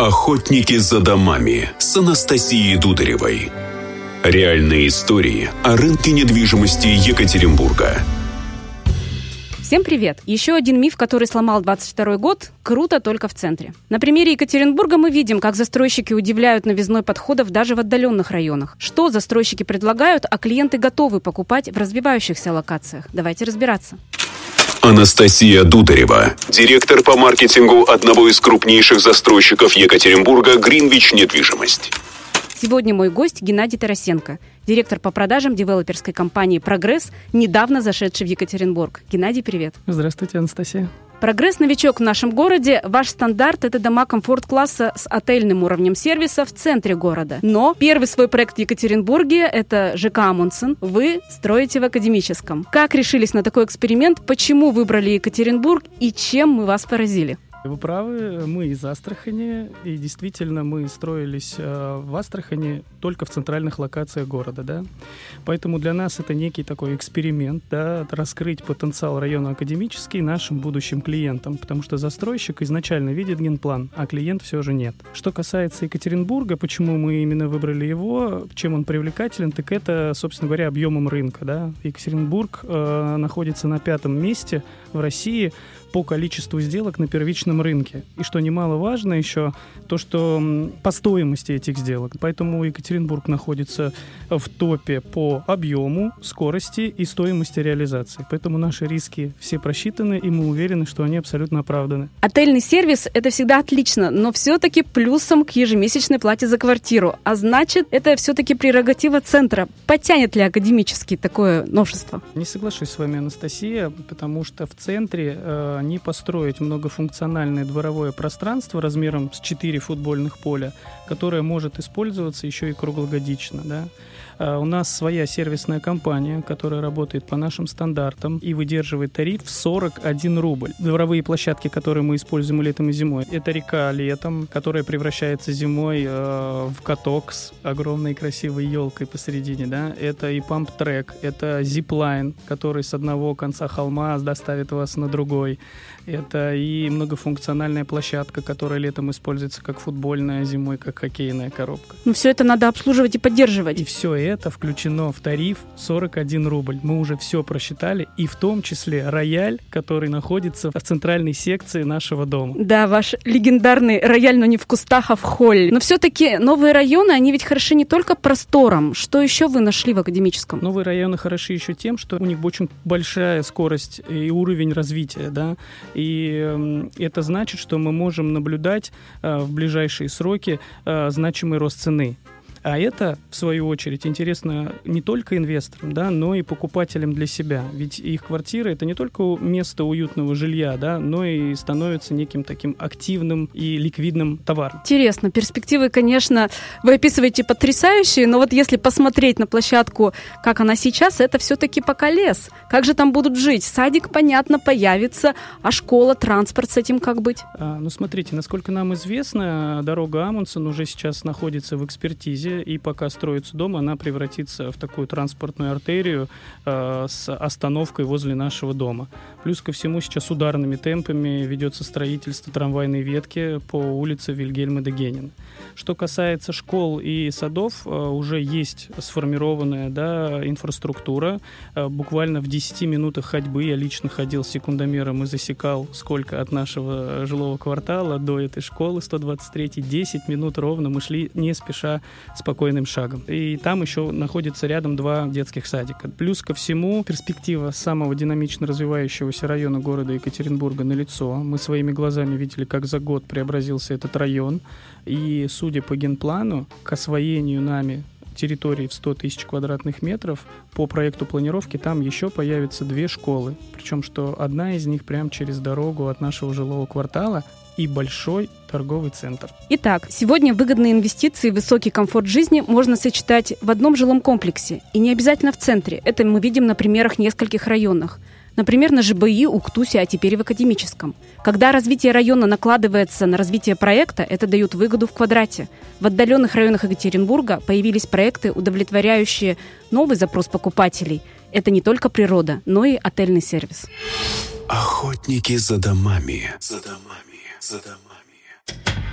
«Охотники за домами» с Анастасией Дударевой. Реальные истории о рынке недвижимости Екатеринбурга. Всем привет! Еще один миф, который сломал 22 год – круто только в центре. На примере Екатеринбурга мы видим, как застройщики удивляют новизной подходов даже в отдаленных районах. Что застройщики предлагают, а клиенты готовы покупать в развивающихся локациях. Давайте разбираться. Анастасия Дударева, директор по маркетингу одного из крупнейших застройщиков Екатеринбурга «Гринвич Недвижимость». Сегодня мой гость Геннадий Тарасенко, директор по продажам девелоперской компании «Прогресс», недавно зашедший в Екатеринбург. Геннадий, привет. Здравствуйте, Анастасия. Прогресс-новичок в нашем городе. Ваш стандарт – это дома комфорт-класса с отельным уровнем сервиса в центре города. Но первый свой проект в Екатеринбурге – это ЖК Амундсен. Вы строите в академическом. Как решились на такой эксперимент? Почему выбрали Екатеринбург? И чем мы вас поразили? Вы правы, мы из Астрахани, и действительно мы строились э, в Астрахани только в центральных локациях города, да. Поэтому для нас это некий такой эксперимент, да, раскрыть потенциал района академический нашим будущим клиентам, потому что застройщик изначально видит генплан, а клиент все же нет. Что касается Екатеринбурга, почему мы именно выбрали его, чем он привлекателен, так это, собственно говоря, объемом рынка, да. Екатеринбург э, находится на пятом месте в России по количеству сделок на первичном рынке. И что немаловажно еще, то, что по стоимости этих сделок. Поэтому Екатеринбург находится в топе по объему, скорости и стоимости реализации. Поэтому наши риски все просчитаны, и мы уверены, что они абсолютно оправданы. Отельный сервис – это всегда отлично, но все-таки плюсом к ежемесячной плате за квартиру. А значит, это все-таки прерогатива центра. Потянет ли академический такое новшество? Не соглашусь с вами, Анастасия, потому что в центре э, не построить многофункциональное дворовое пространство размером с 4 футбольных поля, которое может использоваться еще и круглогодично. Да? А, у нас своя сервисная компания, которая работает по нашим стандартам и выдерживает тариф в 41 рубль. Дворовые площадки, которые мы используем летом и зимой, это река летом, которая превращается зимой э, в каток с огромной красивой елкой посередине. Да? Это и памп-трек, это зиплайн, который с одного конца холма доставит вас на другой. Это и многофункциональная площадка, которая летом используется как футбольная, зимой как хоккейная коробка. Но все это надо обслуживать и поддерживать. И все это включено в тариф 41 рубль. Мы уже все просчитали, и в том числе рояль, который находится в центральной секции нашего дома. Да, ваш легендарный рояль, но не в кустах, а в холле. Но все-таки новые районы, они ведь хороши не только простором. Что еще вы нашли в академическом? Новые районы хороши еще тем, что у них очень большая скорость и уровень развития, да, и эм, это значит, что мы можем наблюдать э, в ближайшие сроки э, значимый рост цены. А это, в свою очередь, интересно не только инвесторам, да, но и покупателям для себя. Ведь их квартира — это не только место уютного жилья, да, но и становится неким таким активным и ликвидным товаром. Интересно. Перспективы, конечно, вы описываете потрясающие, но вот если посмотреть на площадку, как она сейчас, это все-таки пока лес. Как же там будут жить? Садик, понятно, появится, а школа, транспорт с этим как быть? А, ну, смотрите, насколько нам известно, дорога Амундсен уже сейчас находится в экспертизе городе, и пока строится дом, она превратится в такую транспортную артерию э, с остановкой возле нашего дома. Плюс ко всему сейчас ударными темпами ведется строительство трамвайной ветки по улице Вильгельма де Генина. Что касается школ и садов, э, уже есть сформированная да, инфраструктура. Э, буквально в 10 минутах ходьбы я лично ходил секундомером и засекал, сколько от нашего жилого квартала до этой школы 123 10 минут ровно мы шли не спеша спокойным шагом. И там еще находится рядом два детских садика. Плюс ко всему, перспектива самого динамично развивающегося района города Екатеринбурга на лицо. Мы своими глазами видели, как за год преобразился этот район. И, судя по генплану, к освоению нами территории в 100 тысяч квадратных метров, по проекту планировки там еще появятся две школы. Причем, что одна из них прямо через дорогу от нашего жилого квартала, и большой торговый центр. Итак, сегодня выгодные инвестиции и высокий комфорт жизни можно сочетать в одном жилом комплексе. И не обязательно в центре. Это мы видим на примерах нескольких районах. Например, на ЖБИ, Уктусе, а теперь и в академическом. Когда развитие района накладывается на развитие проекта, это дает выгоду в квадрате. В отдаленных районах Екатеринбурга появились проекты, удовлетворяющие новый запрос покупателей. Это не только природа, но и отельный сервис. Охотники за домами. За домами за домами.